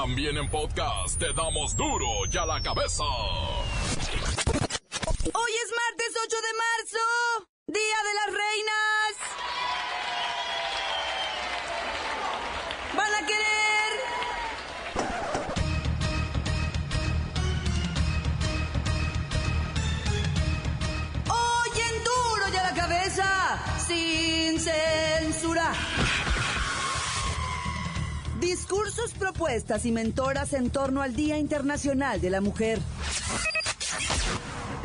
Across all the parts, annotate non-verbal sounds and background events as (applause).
También en podcast te damos duro y a la cabeza. Hoy es martes 8 de marzo, Día de las Reinas. Discursos, propuestas y mentoras en torno al Día Internacional de la Mujer.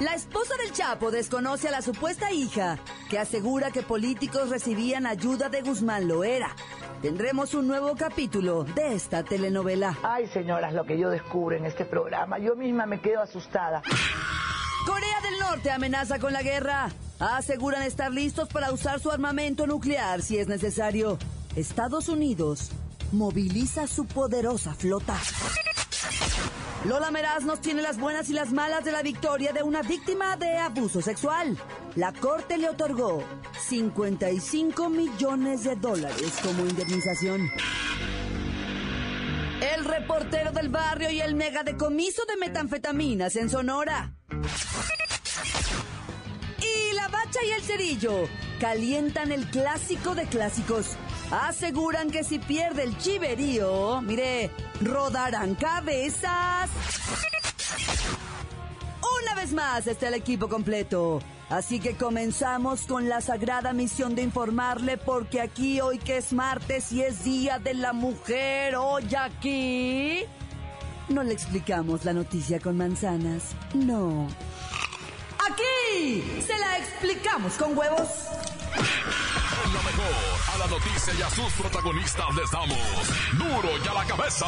La esposa del Chapo desconoce a la supuesta hija, que asegura que políticos recibían ayuda de Guzmán Loera. Tendremos un nuevo capítulo de esta telenovela. Ay, señoras, lo que yo descubro en este programa, yo misma me quedo asustada. Corea del Norte amenaza con la guerra. Aseguran estar listos para usar su armamento nuclear si es necesario. Estados Unidos moviliza su poderosa flota. Lola Meraz nos tiene las buenas y las malas de la victoria de una víctima de abuso sexual. La corte le otorgó 55 millones de dólares como indemnización. El reportero del barrio y el mega decomiso de metanfetaminas en Sonora. Y el cerillo calientan el clásico de clásicos. Aseguran que si pierde el chiverío, mire, rodarán cabezas. Una vez más está el equipo completo. Así que comenzamos con la sagrada misión de informarle porque aquí hoy que es martes y es Día de la Mujer, hoy aquí... No le explicamos la noticia con manzanas, no. Aquí se la explicamos con huevos. En la mejor, a la noticia y a sus protagonistas les damos duro y a la cabeza.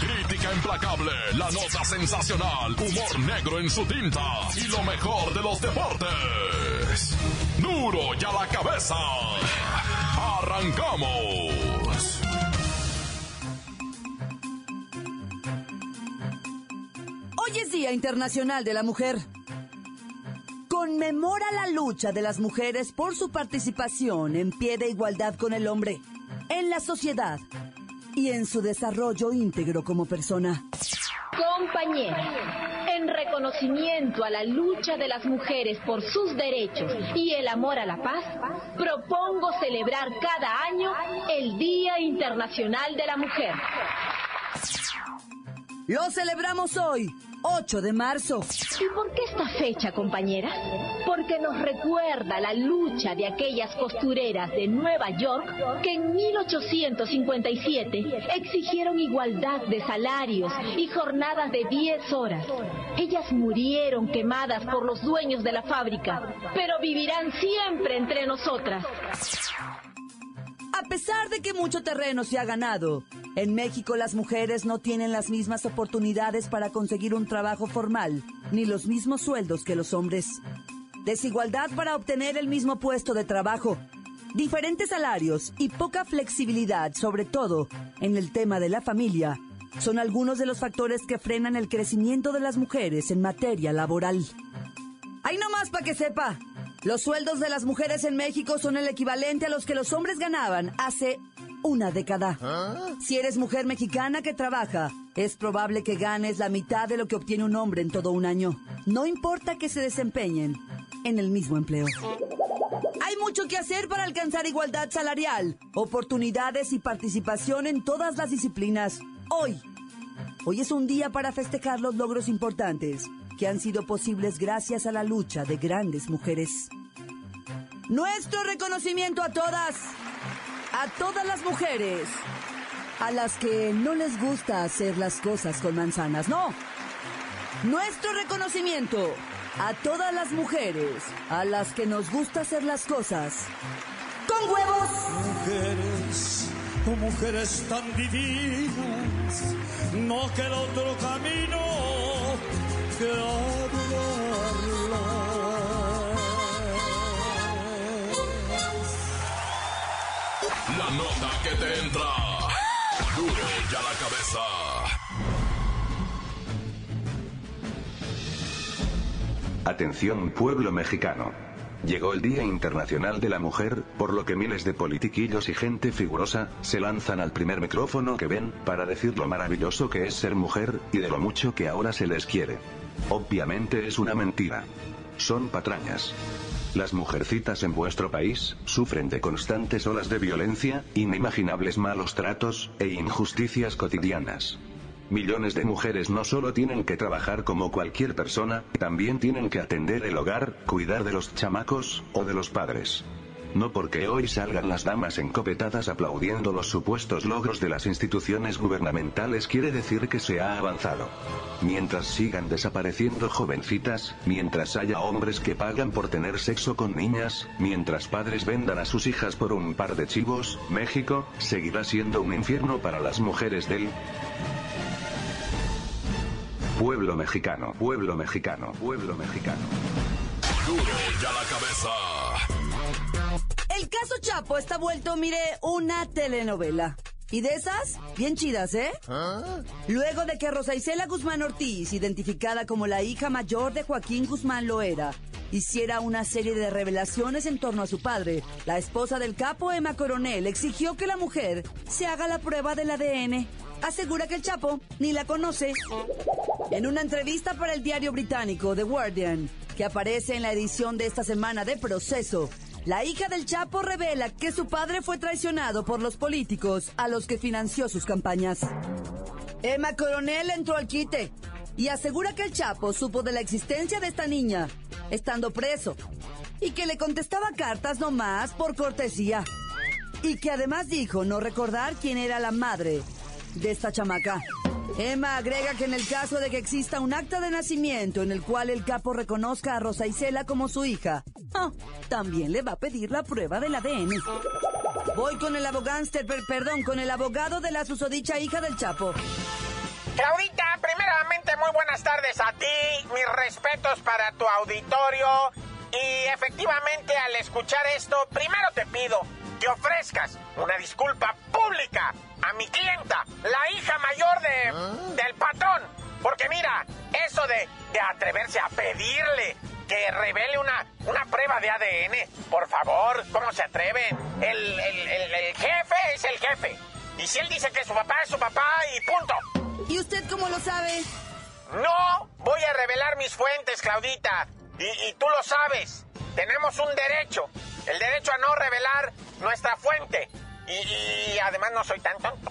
Crítica implacable, la nota sensacional, humor negro en su tinta y lo mejor de los deportes. Duro y a la cabeza. Arrancamos. Hoy es Día Internacional de la Mujer. Conmemora la lucha de las mujeres por su participación en pie de igualdad con el hombre, en la sociedad y en su desarrollo íntegro como persona. Compañera, en reconocimiento a la lucha de las mujeres por sus derechos y el amor a la paz, propongo celebrar cada año el Día Internacional de la Mujer. Lo celebramos hoy, 8 de marzo. ¿Y por qué esta fecha, compañera? Porque nos recuerda la lucha de aquellas costureras de Nueva York que en 1857 exigieron igualdad de salarios y jornadas de 10 horas. Ellas murieron quemadas por los dueños de la fábrica, pero vivirán siempre entre nosotras. A pesar de que mucho terreno se ha ganado, en México las mujeres no tienen las mismas oportunidades para conseguir un trabajo formal, ni los mismos sueldos que los hombres. Desigualdad para obtener el mismo puesto de trabajo, diferentes salarios y poca flexibilidad, sobre todo en el tema de la familia, son algunos de los factores que frenan el crecimiento de las mujeres en materia laboral. Ahí nomás para que sepa, los sueldos de las mujeres en México son el equivalente a los que los hombres ganaban hace una década. Si eres mujer mexicana que trabaja, es probable que ganes la mitad de lo que obtiene un hombre en todo un año. No importa que se desempeñen en el mismo empleo. Hay mucho que hacer para alcanzar igualdad salarial, oportunidades y participación en todas las disciplinas. Hoy, hoy es un día para festejar los logros importantes que han sido posibles gracias a la lucha de grandes mujeres. Nuestro reconocimiento a todas, a todas las mujeres, a las que no les gusta hacer las cosas con manzanas, no. Nuestro reconocimiento a todas las mujeres, a las que nos gusta hacer las cosas con huevos. Mujeres, oh mujeres tan divinas, no queda otro camino que. La nota que te entra. Duro y a la cabeza. Atención pueblo mexicano. llegó el Día Internacional de la Mujer, por lo que miles de politiquillos y gente figurosa, se lanzan al primer micrófono que ven, para decir lo maravilloso que es ser mujer, y de lo mucho que ahora se les quiere. Obviamente es una mentira. Son patrañas. Las mujercitas en vuestro país sufren de constantes olas de violencia, inimaginables malos tratos e injusticias cotidianas. Millones de mujeres no solo tienen que trabajar como cualquier persona, también tienen que atender el hogar, cuidar de los chamacos, o de los padres. No porque hoy salgan las damas encopetadas aplaudiendo los supuestos logros de las instituciones gubernamentales quiere decir que se ha avanzado. Mientras sigan desapareciendo jovencitas, mientras haya hombres que pagan por tener sexo con niñas, mientras padres vendan a sus hijas por un par de chivos, México, seguirá siendo un infierno para las mujeres del Pueblo mexicano, pueblo mexicano, pueblo mexicano. Duro ya la cabeza. El caso Chapo está vuelto, mire, una telenovela. Y de esas, bien chidas, ¿eh? Luego de que Rosa Isela Guzmán Ortiz, identificada como la hija mayor de Joaquín Guzmán Loera, hiciera una serie de revelaciones en torno a su padre, la esposa del capo Emma Coronel exigió que la mujer se haga la prueba del ADN. Asegura que el Chapo ni la conoce. En una entrevista para el diario británico The Guardian, que aparece en la edición de esta semana de Proceso, la hija del Chapo revela que su padre fue traicionado por los políticos a los que financió sus campañas. Emma Coronel entró al quite y asegura que el Chapo supo de la existencia de esta niña, estando preso, y que le contestaba cartas nomás por cortesía. Y que además dijo no recordar quién era la madre de esta chamaca. Emma agrega que en el caso de que exista un acta de nacimiento en el cual el capo reconozca a Rosa Isela como su hija, ah, también le va a pedir la prueba del ADN. Voy con el per- perdón, con el abogado de la susodicha hija del Chapo. Claudita, primeramente muy buenas tardes a ti, mis respetos para tu auditorio y efectivamente al escuchar esto, primero te pido que ofrezcas una disculpa pública a mi clienta, la hija mayor de, del patrón, porque mira, eso de, de atreverse a pedirle que revele una, una prueba de ADN, por favor, ¿cómo se atreven? El, el- el- el jefe es el jefe. Y si él dice que su papá es su papá y punto. ¿Y usted cómo lo sabe? No voy a revelar mis fuentes, Claudita. Y, y tú lo sabes. Tenemos un derecho. El derecho a no revelar nuestra fuente. Y, y además no soy tan tonto.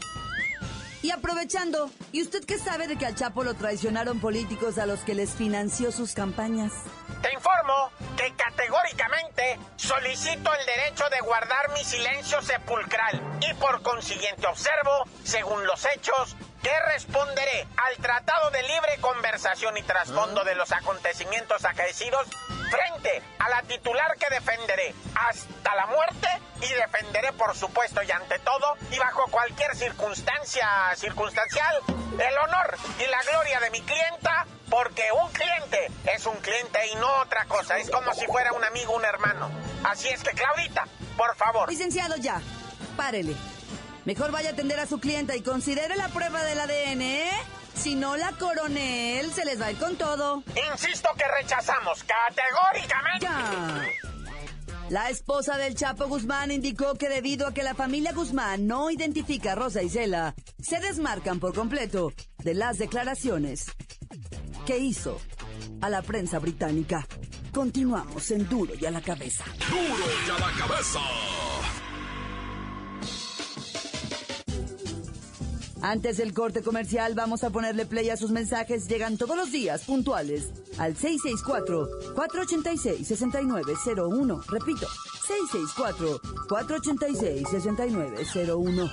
Y aprovechando, ¿y usted qué sabe de que al Chapo lo traicionaron políticos a los que les financió sus campañas? Te informo que categóricamente solicito el derecho de guardar mi silencio sepulcral y por consiguiente observo, según los hechos, que responderé al Tratado de Libre Conversación y Trasfondo de los acontecimientos acaecidos frente a la titular que defenderé hasta la muerte y defenderé por supuesto y ante todo y bajo cualquier circunstancia circunstancial el honor y la gloria de mi clienta porque un cliente es un cliente y no otra cosa, es como si fuera un amigo, un hermano. Así es que Claudita, por favor. Licenciado, ya. Párele. Mejor vaya a atender a su clienta y considere la prueba del ADN, ¿eh? Si no, la coronel se les va a ir con todo. Insisto que rechazamos categóricamente. Ya. La esposa del Chapo Guzmán indicó que debido a que la familia Guzmán no identifica a Rosa Isela, se desmarcan por completo de las declaraciones que hizo a la prensa británica. Continuamos en Duro y a la cabeza. Duro ya la cabeza. Antes del corte comercial, vamos a ponerle play a sus mensajes. Llegan todos los días puntuales al 664-486-6901. Repito, 664-486-6901.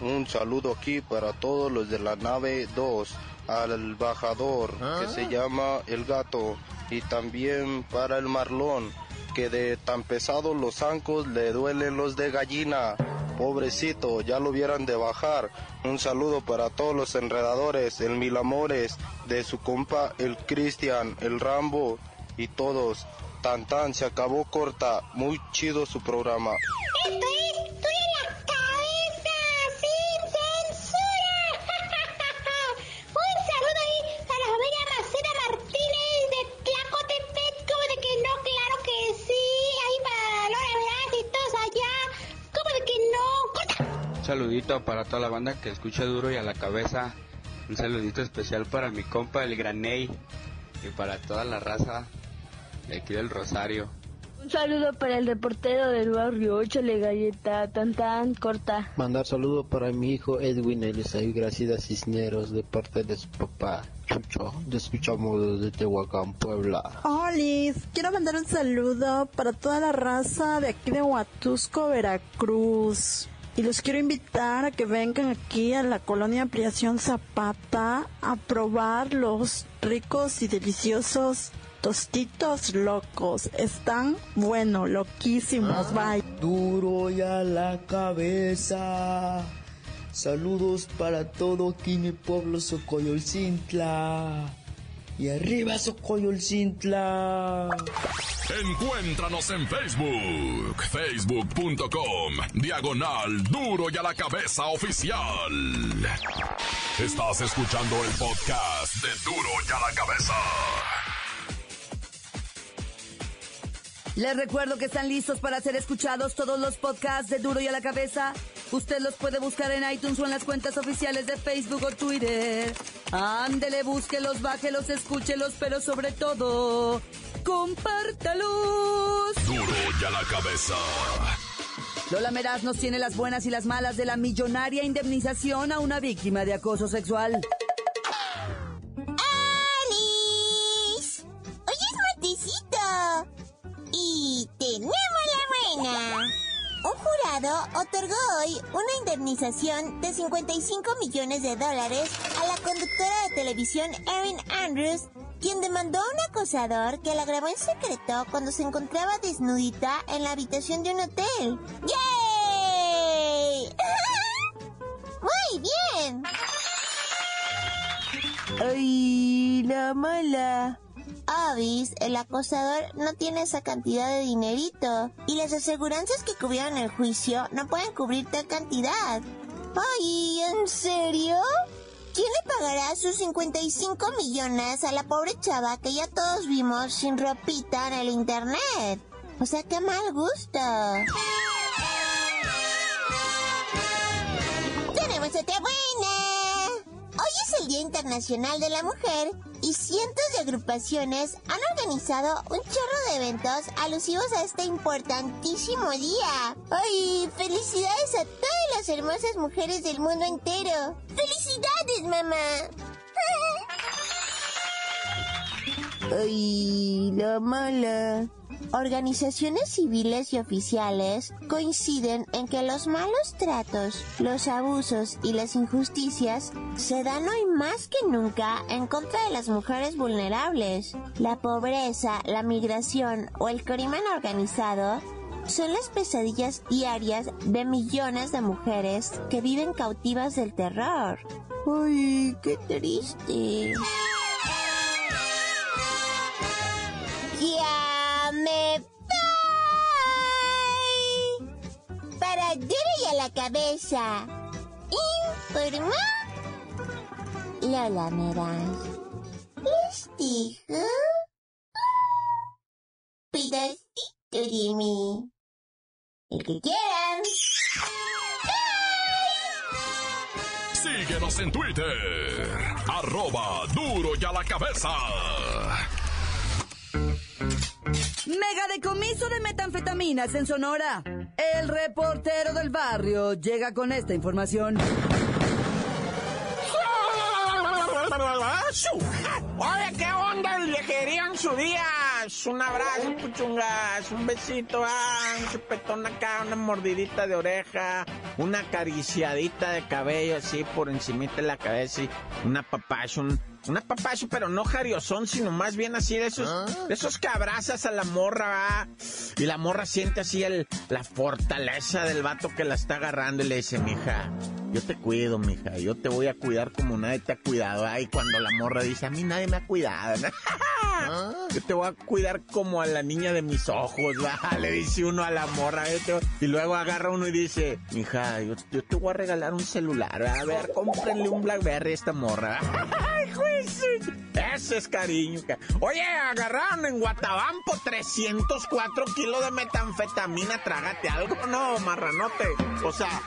Un saludo aquí para todos los de la nave 2, al embajador que se llama El Gato y también para el Marlón que de tan pesados los zancos le duelen los de gallina. Pobrecito, ya lo hubieran de bajar. Un saludo para todos los enredadores, el Milamores, de su compa el Cristian, el Rambo y todos. Tan tan, se acabó corta. Muy chido su programa. Saludito para toda la banda que escucha duro y a la cabeza. Un saludito especial para mi compa el Graney y para toda la raza de aquí del Rosario. Un saludo para el reportero del barrio, échale galleta, tan tan corta. Mandar saludo para mi hijo Edwin Elisaí Gracida Cisneros de parte de su papá. Chucho, te escuchamos desde Tehuacán, Puebla. Olis, quiero mandar un saludo para toda la raza de aquí de Huatusco, Veracruz. Y los quiero invitar a que vengan aquí a la colonia Ampliación Zapata a probar los ricos y deliciosos tostitos locos. Están bueno, loquísimos. Ah. Bye. Duro y a la cabeza. Saludos para todo aquí mi pueblo Socoyolcintla. Y arriba Socoyolcintla. Encuéntranos en Facebook, facebook.com, diagonal duro y a la cabeza oficial. Estás escuchando el podcast de duro y a la cabeza. Les recuerdo que están listos para ser escuchados todos los podcasts de Duro y a la Cabeza. Usted los puede buscar en iTunes o en las cuentas oficiales de Facebook o Twitter. Ándele, búsquelos, bájelos, escúchelos, pero sobre todo, compártalos. Duro y a la cabeza. Lola Meraz nos tiene las buenas y las malas de la millonaria indemnización a una víctima de acoso sexual. Otorgó hoy una indemnización de 55 millones de dólares a la conductora de televisión Erin Andrews, quien demandó a un acosador que la grabó en secreto cuando se encontraba desnudita en la habitación de un hotel. ¡Yay! (laughs) Muy bien. Ay, la mala. El acosador no tiene esa cantidad de dinerito y las aseguranzas que cubrieron el juicio no pueden cubrir tal cantidad. Ay, ¿en serio? ¿Quién le pagará sus 55 millones a la pobre chava que ya todos vimos sin ropita en el internet? O sea, qué mal gusto. Día Internacional de la Mujer y cientos de agrupaciones han organizado un chorro de eventos alusivos a este importantísimo día. ¡Ay! ¡Felicidades a todas las hermosas mujeres del mundo entero! ¡Felicidades, mamá! (laughs) Ay, la mala. Organizaciones civiles y oficiales coinciden en que los malos tratos, los abusos y las injusticias se dan hoy más que nunca en contra de las mujeres vulnerables. La pobreza, la migración o el crimen organizado son las pesadillas diarias de millones de mujeres que viven cautivas del terror. ¡Ay, qué triste! Me voy! Para duro y a la cabeza. Informó Lola Meraz. Les dijo pedacito de mí. El que quieran. Síguenos en Twitter, arroba duro y a la cabeza. Mega decomiso de metanfetaminas en Sonora. El reportero del barrio llega con esta información. Oye, ¿qué onda el viajería en su día? Un abrazo, puchungas, un besito, ah, un chupetón acá, una mordidita de oreja, una acariciadita de cabello así por encimita de la cabeza y una papacha, un, una papacha, pero no jariosón, sino más bien así de esos, de esos que abrazas a la morra, ¿va? y la morra siente así el, la fortaleza del vato que la está agarrando y le dice, mija, yo te cuido, mija, yo te voy a cuidar como nadie te ha cuidado, ¿va? y cuando la morra dice, a mí nadie me ha cuidado, ¿no? (laughs) Yo te voy a cuidar como a la niña de mis ojos, ¿va? (laughs) Le dice uno a la morra, te voy- y luego agarra uno y dice, mija, yo, yo te voy a regalar un celular, ¿va? a ver, cómprenle un Blackberry a esta morra. (laughs) Ese es cariño. Oye, agarraron en Guatabampo 304 kilos de metanfetamina. Trágate algo, no, marranote. O sea,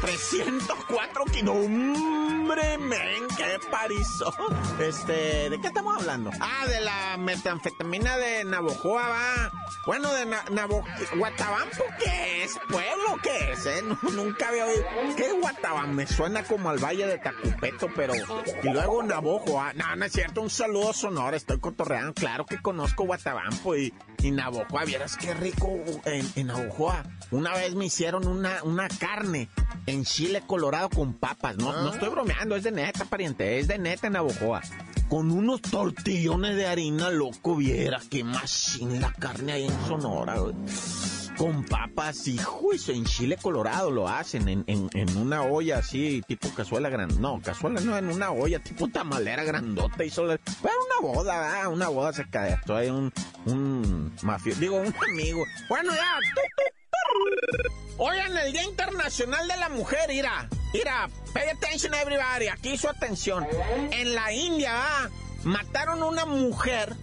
304 kilos. Hombre, men, qué parizo. Este, ¿de qué estamos hablando? Ah, de la metanfetamina de Navojoa, va. Bueno, de Navojoa. ¿Guatabampo qué es? ¿Pueblo qué es? Eh? (laughs) nunca había oído. ¿Qué es Guatabampo? Me suena como al Valle de Tacupeto, pero. Y luego. No, no es cierto, un saludo sonoro, estoy cotorreando. Claro que conozco Guatabampo y, y Navojoa. Vieras qué rico en, en. Una vez me hicieron una, una carne en chile colorado con papas. No, no estoy bromeando, es de neta, pariente. Es de neta en Navojoa con unos tortillones de harina, loco, viera qué machín la carne ahí en Sonora, Con papas y juicio en chile colorado lo hacen en, en, una olla así, tipo cazuela grande. No, cazuela no, en una olla tipo tamalera grandota y solo. Una boda, una boda se cae. Esto hay un, un mafio, digo, un amigo. Bueno, ya. Oigan, el Día Internacional de la Mujer, ira, ira, pay attention everybody, aquí su atención. En la India, mataron a una mujer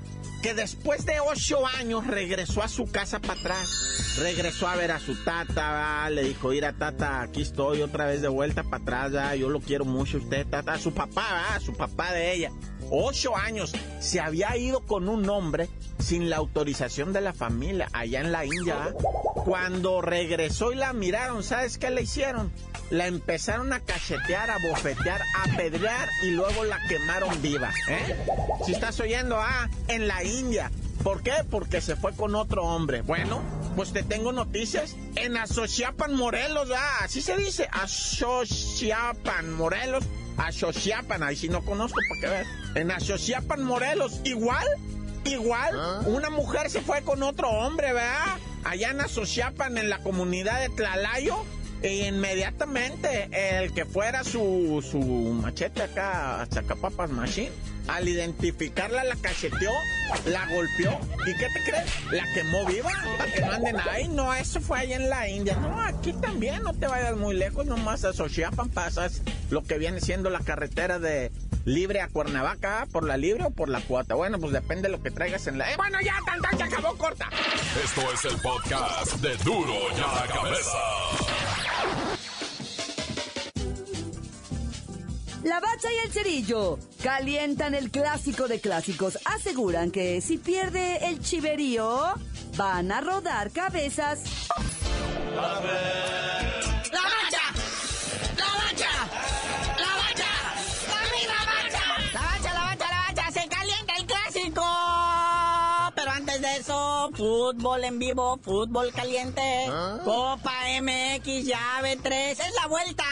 que después de ocho años regresó a su casa para atrás. Regresó a ver a su tata, le dijo, mira tata, aquí estoy otra vez de vuelta para atrás, yo lo quiero mucho usted, tata, su papá, su papá de ella. Ocho años, se había ido con un hombre sin la autorización de la familia allá en la India. Cuando regresó y la miraron, ¿sabes qué le hicieron? La empezaron a cachetear, a bofetear, a pedrear y luego la quemaron viva. ¿eh? Si estás oyendo, ah, en la India. ¿Por qué? Porque se fue con otro hombre. Bueno, pues te tengo noticias. En Asociapan, Morelos, ah, así se dice. Asociapan, Morelos. Asociapan, ahí si no conozco, ¿para qué ver? En Asociapan, Morelos, igual Igual, ¿Ah? una mujer se fue con otro hombre, ¿verdad? Allá en Asociapan, en la comunidad de Tlalayo, e inmediatamente el que fuera su, su machete acá, Chacapapas Machine, al identificarla la cacheteó, la golpeó, ¿y qué te crees? La quemó viva, para que no anden ahí, no, eso fue allá en la India, no, aquí también, no te vayas muy lejos, nomás a Xochiapan pasas lo que viene siendo la carretera de libre a Cuernavaca por la libre o por la cuota. Bueno, pues depende de lo que traigas en la. Eh, bueno, ya, tan, tan, acabó corta. Esto es el podcast de Duro ya la cabeza. La bacha y el cerillo calientan el clásico de clásicos. Aseguran que si pierde el chiverío, van a rodar cabezas. fútbol en vivo, fútbol caliente, ¿Ah? Copa MX, llave 3, es la vuelta.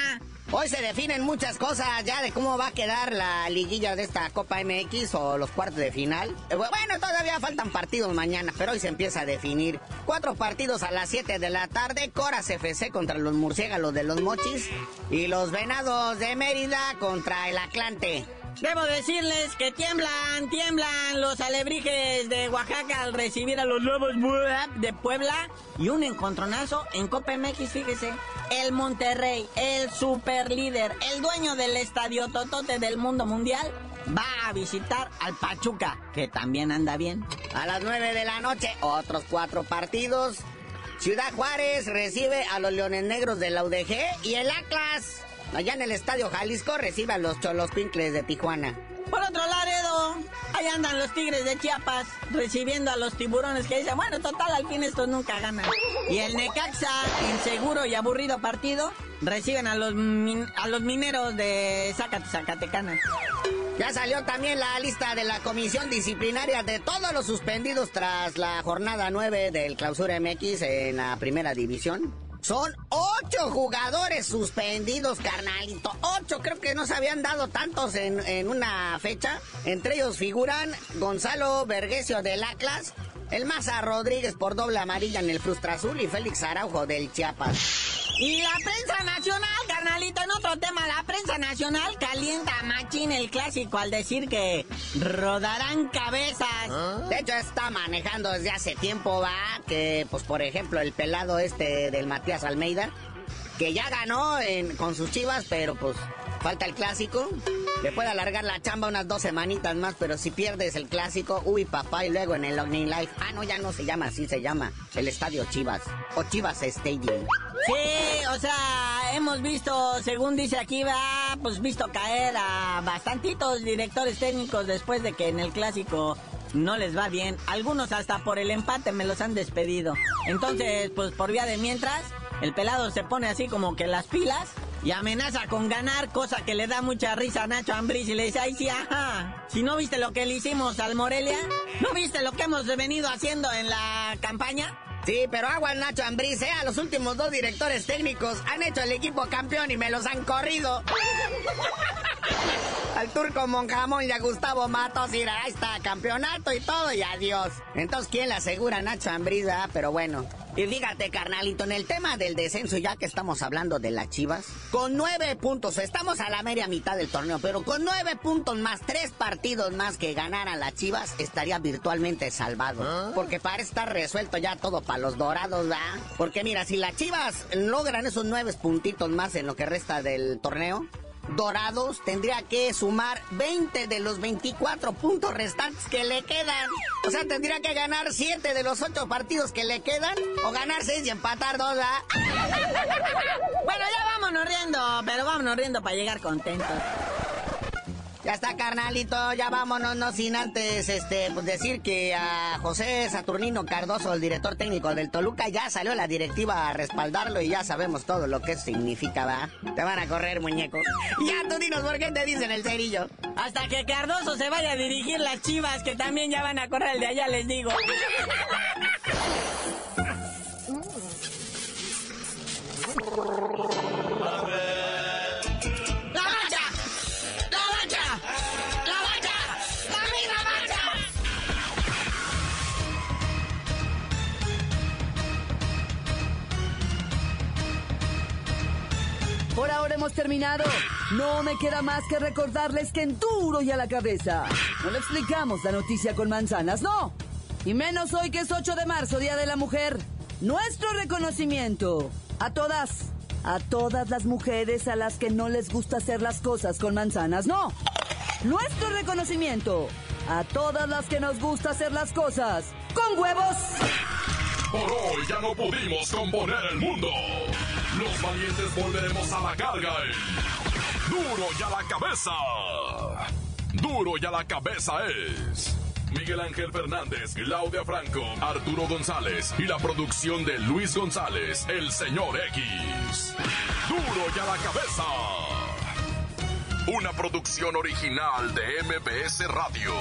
Hoy se definen muchas cosas ya de cómo va a quedar la liguilla de esta Copa MX o los cuartos de final. Eh, bueno, todavía faltan partidos mañana, pero hoy se empieza a definir. Cuatro partidos a las 7 de la tarde. Coras FC contra los murciélagos de los Mochis y los Venados de Mérida contra el Atlante. Debo decirles que tiemblan, tiemblan los alebrijes de Oaxaca al recibir a los nuevos de Puebla y un encontronazo en Copa fíjese. El Monterrey, el super líder, el dueño del estadio Totote del mundo mundial, va a visitar al Pachuca, que también anda bien. A las 9 de la noche, otros cuatro partidos. Ciudad Juárez recibe a los Leones Negros de la UDG y el Atlas allá en el Estadio Jalisco recibe a los Cholos Pincles de Tijuana. Por otro lado, ahí andan los Tigres de Chiapas recibiendo a los tiburones que dicen, bueno, total, al fin estos nunca ganan. Y el Necaxa, inseguro y aburrido partido, reciben a los, a los mineros de Zacatecana. Ya salió también la lista de la comisión disciplinaria de todos los suspendidos tras la jornada 9 del Clausura MX en la primera división. Son ocho jugadores suspendidos, carnalito. Ocho, creo que no se habían dado tantos en, una fecha. Entre ellos figuran Gonzalo Vergesio del Atlas, el Maza Rodríguez por doble amarilla en el Frustra Azul y Félix Araujo del Chiapas. Y la prensa nacional, carnalito, en otro tema, la prensa nacional calienta a Machín el clásico al decir que rodarán cabezas. ¿Ah? De hecho, está manejando desde hace tiempo, va, que, pues, por ejemplo, el pelado este del Matías Almeida, que ya ganó con sus chivas, pero pues falta el clásico. Le puede alargar la chamba unas dos semanitas más, pero si pierdes el clásico, uy papá, y luego en el Omni Life. Ah, no, ya no se llama así, se llama el Estadio Chivas. O Chivas Stadium. Sí, o sea, hemos visto, según dice aquí, pues visto caer a bastantitos directores técnicos después de que en el clásico no les va bien. Algunos hasta por el empate me los han despedido. Entonces, pues por vía de mientras, el pelado se pone así como que las pilas y amenaza con ganar, cosa que le da mucha risa a Nacho Ambriz y le dice, ay sí, ajá, si no viste lo que le hicimos al Morelia, ¿no viste lo que hemos venido haciendo en la campaña? Sí, pero agua Nacho Ambriz, ¿eh? Los últimos dos directores técnicos han hecho el equipo campeón y me los han corrido. (laughs) Al turco Monjamón y a Gustavo Matos, y ahí está, campeonato y todo y adiós. Entonces, ¿quién le asegura Nacho Ambriz, ah? Pero bueno. Y fíjate, carnalito, en el tema del descenso, ya que estamos hablando de las chivas, con nueve puntos, estamos a la media mitad del torneo, pero con nueve puntos más tres partidos más que ganaran las chivas, estaría virtualmente salvado. Porque parece estar resuelto ya todo para los dorados, ¿verdad? Porque mira, si las chivas logran esos nueve puntitos más en lo que resta del torneo, Dorados tendría que sumar 20 de los 24 puntos restantes que le quedan. O sea, tendría que ganar 7 de los 8 partidos que le quedan o ganar 6 y empatar 2. (laughs) bueno, ya vámonos riendo, pero vámonos riendo para llegar contentos. Ya está, carnalito, ya vámonos, no sin antes este, pues decir que a José Saturnino Cardoso, el director técnico del Toluca, ya salió la directiva a respaldarlo y ya sabemos todo lo que significa, ¿va? Te van a correr, muñeco. Ya tú dinos por qué te dicen el cerillo. Hasta que Cardoso se vaya a dirigir las chivas, que también ya van a correr el de allá, les digo. (laughs) hemos terminado. No me queda más que recordarles que en duro y a la cabeza no le explicamos la noticia con manzanas, no. Y menos hoy que es 8 de marzo, Día de la Mujer. Nuestro reconocimiento a todas, a todas las mujeres a las que no les gusta hacer las cosas con manzanas, no. Nuestro reconocimiento a todas las que nos gusta hacer las cosas con huevos. Por hoy ya no pudimos componer el mundo. Los valientes volveremos a la carga. Duro y a la cabeza. Duro y a la cabeza es. Miguel Ángel Fernández, Claudia Franco, Arturo González y la producción de Luis González, el señor X. Duro y a la cabeza. Una producción original de MBS Radio.